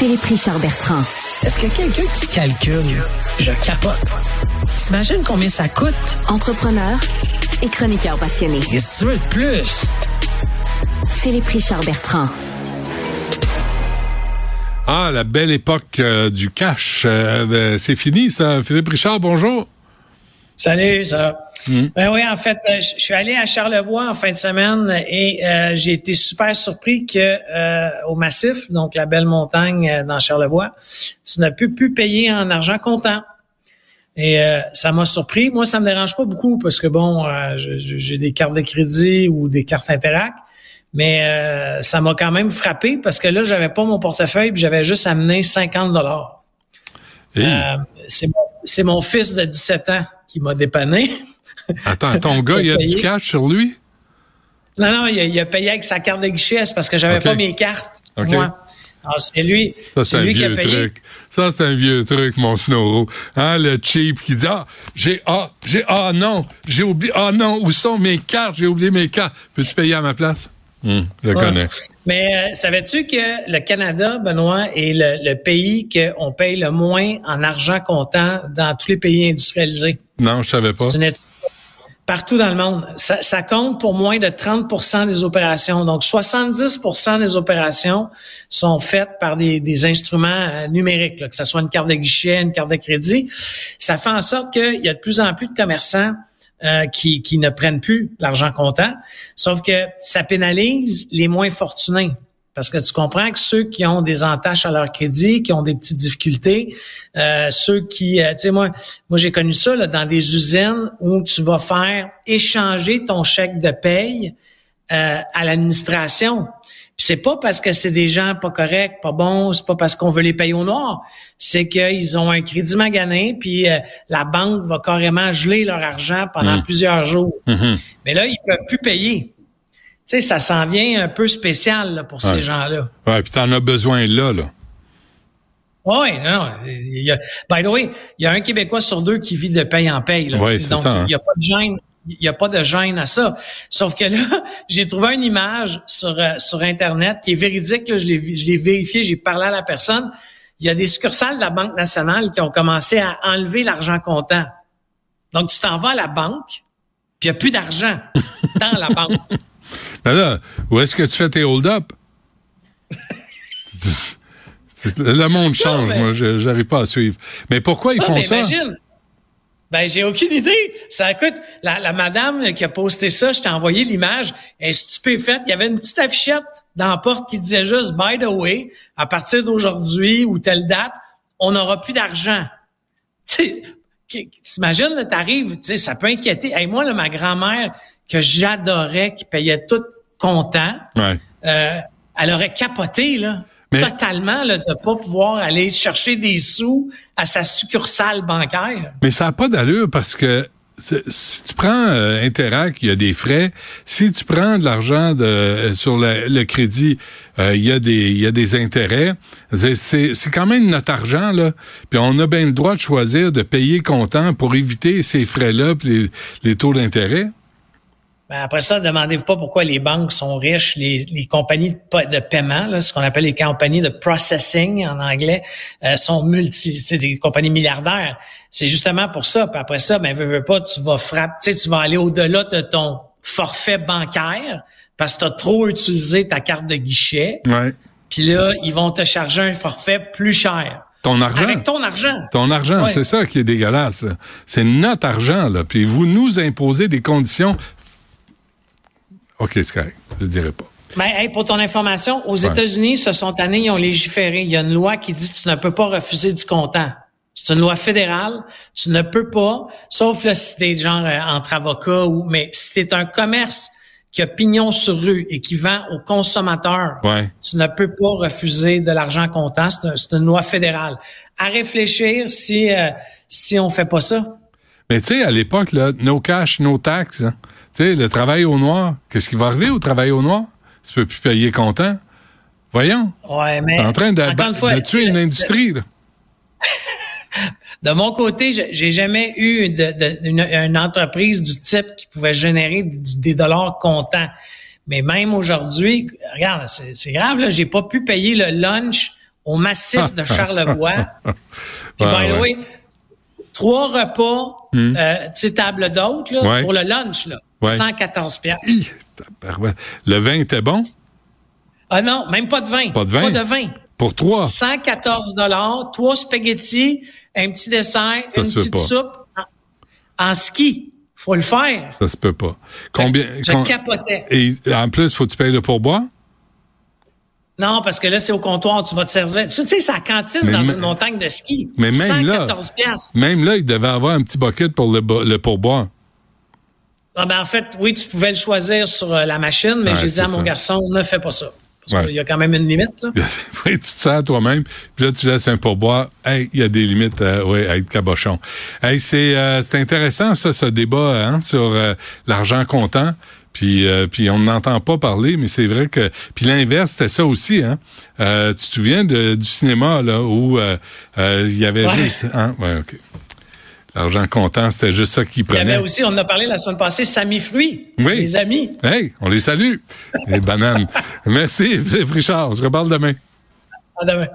Philippe Richard Bertrand. Est-ce que quelqu'un qui calcule, je capote. T'imagines combien ça coûte? Entrepreneur et chroniqueur passionné. Et si tu veux de plus? Philippe Richard Bertrand. Ah, la belle époque euh, du cash. Euh, ben, c'est fini, ça. Philippe Richard, bonjour. Salut, ça. Hmm. Ben oui, en fait, euh, je suis allé à Charlevoix en fin de semaine et j'ai été super surpris que au Massif, donc la belle montagne dans Charlevoix, tu n'as plus pu payer en argent comptant. Et ça m'a surpris. Moi, ça me dérange pas beaucoup parce que bon, j'ai des cartes de crédit ou des cartes Interac. Mais euh, ça m'a quand même frappé parce que là, j'avais pas mon portefeuille, j'avais juste amené 50 dollars. Euh, c'est mon, fils de 17 ans qui m'a dépanné. Attends, ton gars, il a du cash sur lui? Non, non, il a, payé avec sa carte de guichet, parce que j'avais pas mes cartes. Moi. C'est lui. Ça, c'est un vieux truc. Ça, c'est un vieux truc, mon Snowro. Hein, le cheap qui dit, ah, j'ai, ah, j'ai, ah, non, j'ai oublié, ah, non, où sont mes cartes? J'ai oublié mes cartes. Peux-tu payer à ma place? Hum, je connais. Mais euh, savais-tu que le Canada, Benoît, est le, pays qu'on paye le moins en argent comptant dans tous les pays industrialisés? Non, je savais pas. Partout dans le monde. Ça, compte pour moins de 30% des opérations. Donc, 70% des opérations sont faites par des, instruments euh, numériques, que ce soit une carte de guichet, une carte de crédit. Ça fait en sorte qu'il y a de plus en plus de commerçants euh, qui, ne prennent plus l'argent comptant. Sauf que ça pénalise les moins fortunés. Parce que tu comprends que ceux qui ont des entaches à leur crédit, qui ont des petites difficultés, euh, ceux qui, euh, tu sais, moi, moi j'ai connu ça là, dans des usines où tu vas faire échanger ton chèque de paye à l'administration c'est pas parce que c'est des gens pas corrects, pas bons, c'est pas parce qu'on veut les payer au noir. C'est qu'ils ont un crédit magané, puis euh, la banque va carrément geler leur argent pendant mmh. plusieurs jours. Mmh. Mais là, ils peuvent plus payer. Tu sais, ça s'en vient un peu spécial pour ces gens-là. Ouais, puis t'en as besoin là, là. Oui, non. Il y a, by the way, il y a un Québécois sur deux qui vit de paye en paye. Là, donc, il n'y a pas de gêne il n'y a pas de gêne à ça. Sauf que là, j'ai trouvé une image sur, euh, sur Internet qui est véridique. Là, je l'ai vérifié, j'ai parlé à la personne. Il y a des succursales de la Banque nationale qui ont commencé à enlever l'argent comptant. Donc, tu t'en vas à la banque, puis il n'y a plus d'argent dans la banque. Mais là, où est-ce que tu fais tes hold-up? le monde change, moi, j'arrive pas à suivre. Mais pourquoi ils font ça? Ben, j'ai aucune idée. Ça coûte. La, la madame qui a posté ça, je t'ai envoyé l'image, elle est stupéfaite. Il y avait une petite affichette dans la porte qui disait juste By the way, à partir d'aujourd'hui ou telle date, on n'aura plus d'argent. Tu sais, t'imagines, t'arrives, tu sais, ça peut inquiéter. Et moi, là, ma grand-mère, que j'adorais, qui payait tout content, ouais. euh, elle aurait capoté, là totalement là, de pas pouvoir aller chercher des sous à sa succursale bancaire. Mais ça n'a pas d'allure parce que si tu prends euh, Interac, il y a des frais. Si tu prends de l'argent de, euh, sur le, crédit, euh, il y a des il y a des intérêts. C'est c'est quand même notre argent là. Puis on a bien le droit de choisir de payer comptant pour éviter ces frais là, les, les taux d'intérêt. Ben après ça, demandez-vous pas pourquoi les banques sont riches, les, les compagnies de, de paiement, là, ce qu'on appelle les compagnies de processing en anglais, euh, sont multi, c'est des compagnies milliardaires. C'est justement pour ça. Puis après ça, ben veux, veux pas, tu vas frapper, tu vas aller au-delà de ton forfait bancaire parce que tu as trop utilisé ta carte de guichet. Ouais. Puis là, ils vont te charger un forfait plus cher. Ton argent. Avec ton argent. Ton argent, c'est ça qui est dégueulasse. C'est notre argent, là. Puis vous nous imposez des conditions OK, c'est correct. Je le dirai pas. Ben, pour ton information, aux États-Unis, ce sont années, ils ont légiféré. Il y a une loi qui dit que tu ne peux pas refuser du comptant. C'est une loi fédérale. Tu ne peux pas, sauf là, si t'es genre euh, entre avocats ou, mais si t'es un commerce qui a pignon sur rue et qui vend aux consommateurs, tu ne peux pas refuser de l'argent comptant. C'est une loi fédérale. À réfléchir si euh, si on fait pas ça. Mais tu sais, à l'époque, là, no cash, no tax. Hein? Tu sais, le travail au noir, qu'est-ce qui va arriver au travail au noir? Tu peux plus payer comptant. Voyons. Ouais, mais. T'es en train de, tuer une industrie, là. de mon côté, j'ai jamais eu une, entreprise du type qui pouvait générer des dollars comptants. Mais même aujourd'hui, regarde, c'est grave, là, j'ai pas pu payer le lunch au massif de Charlevoix. Puis, by the way, trois repas, euh, tu sais, table d'hôte, là, Ouais. pour le lunch, là. Ouais. 114 piastres. Hi. Le vin était bon? Ah non, même pas de vin. Pas de vin? Pas de vin. Pour trois? 114 dollars, trois spaghettis, un petit dessert, Ça une petite pas. soupe. En, en ski, faut le faire. Ça se peut pas. Combien? Je con- capotais. Et en plus, faut que tu payes le pourboire? Non, parce que là, c'est au comptoir, tu vas te servir. Tu sais, c'est la cantine Mais dans une montagne de ski. Mais même là, 114 piastres. même là, il devait avoir un petit bucket pour le, bo- le pourboire. Ah ben, en fait, oui, tu pouvais le choisir sur euh, la machine, mais Ouais, j'ai dit à mon ça. garçon, ne fais pas ça. Parce Ouais. qu'il y a quand même une limite. Là. oui, tu te sers toi-même, puis là, tu laisses un pourboire. Hey, il y a des limites euh, ouais, à être cabochon. Hey, c'est euh, intéressant, ça, ce débat hein, sur euh, l'argent comptant. Puis, euh, puis on n'entend pas parler, mais c'est vrai que... Puis l'inverse, c'était ça aussi. Hein? Euh, tu te souviens de, du cinéma, là, où euh, euh, il y avait Ouais. juste... Hein? Ouais, OK. L'argent comptant, c'était juste ça qu'ils Il y avait aussi, on en a parlé la semaine passée, Samy Fruit, Oui. les amis. Hey, on les salue, les bananes. Merci, Richard. On se reparle demain. À demain.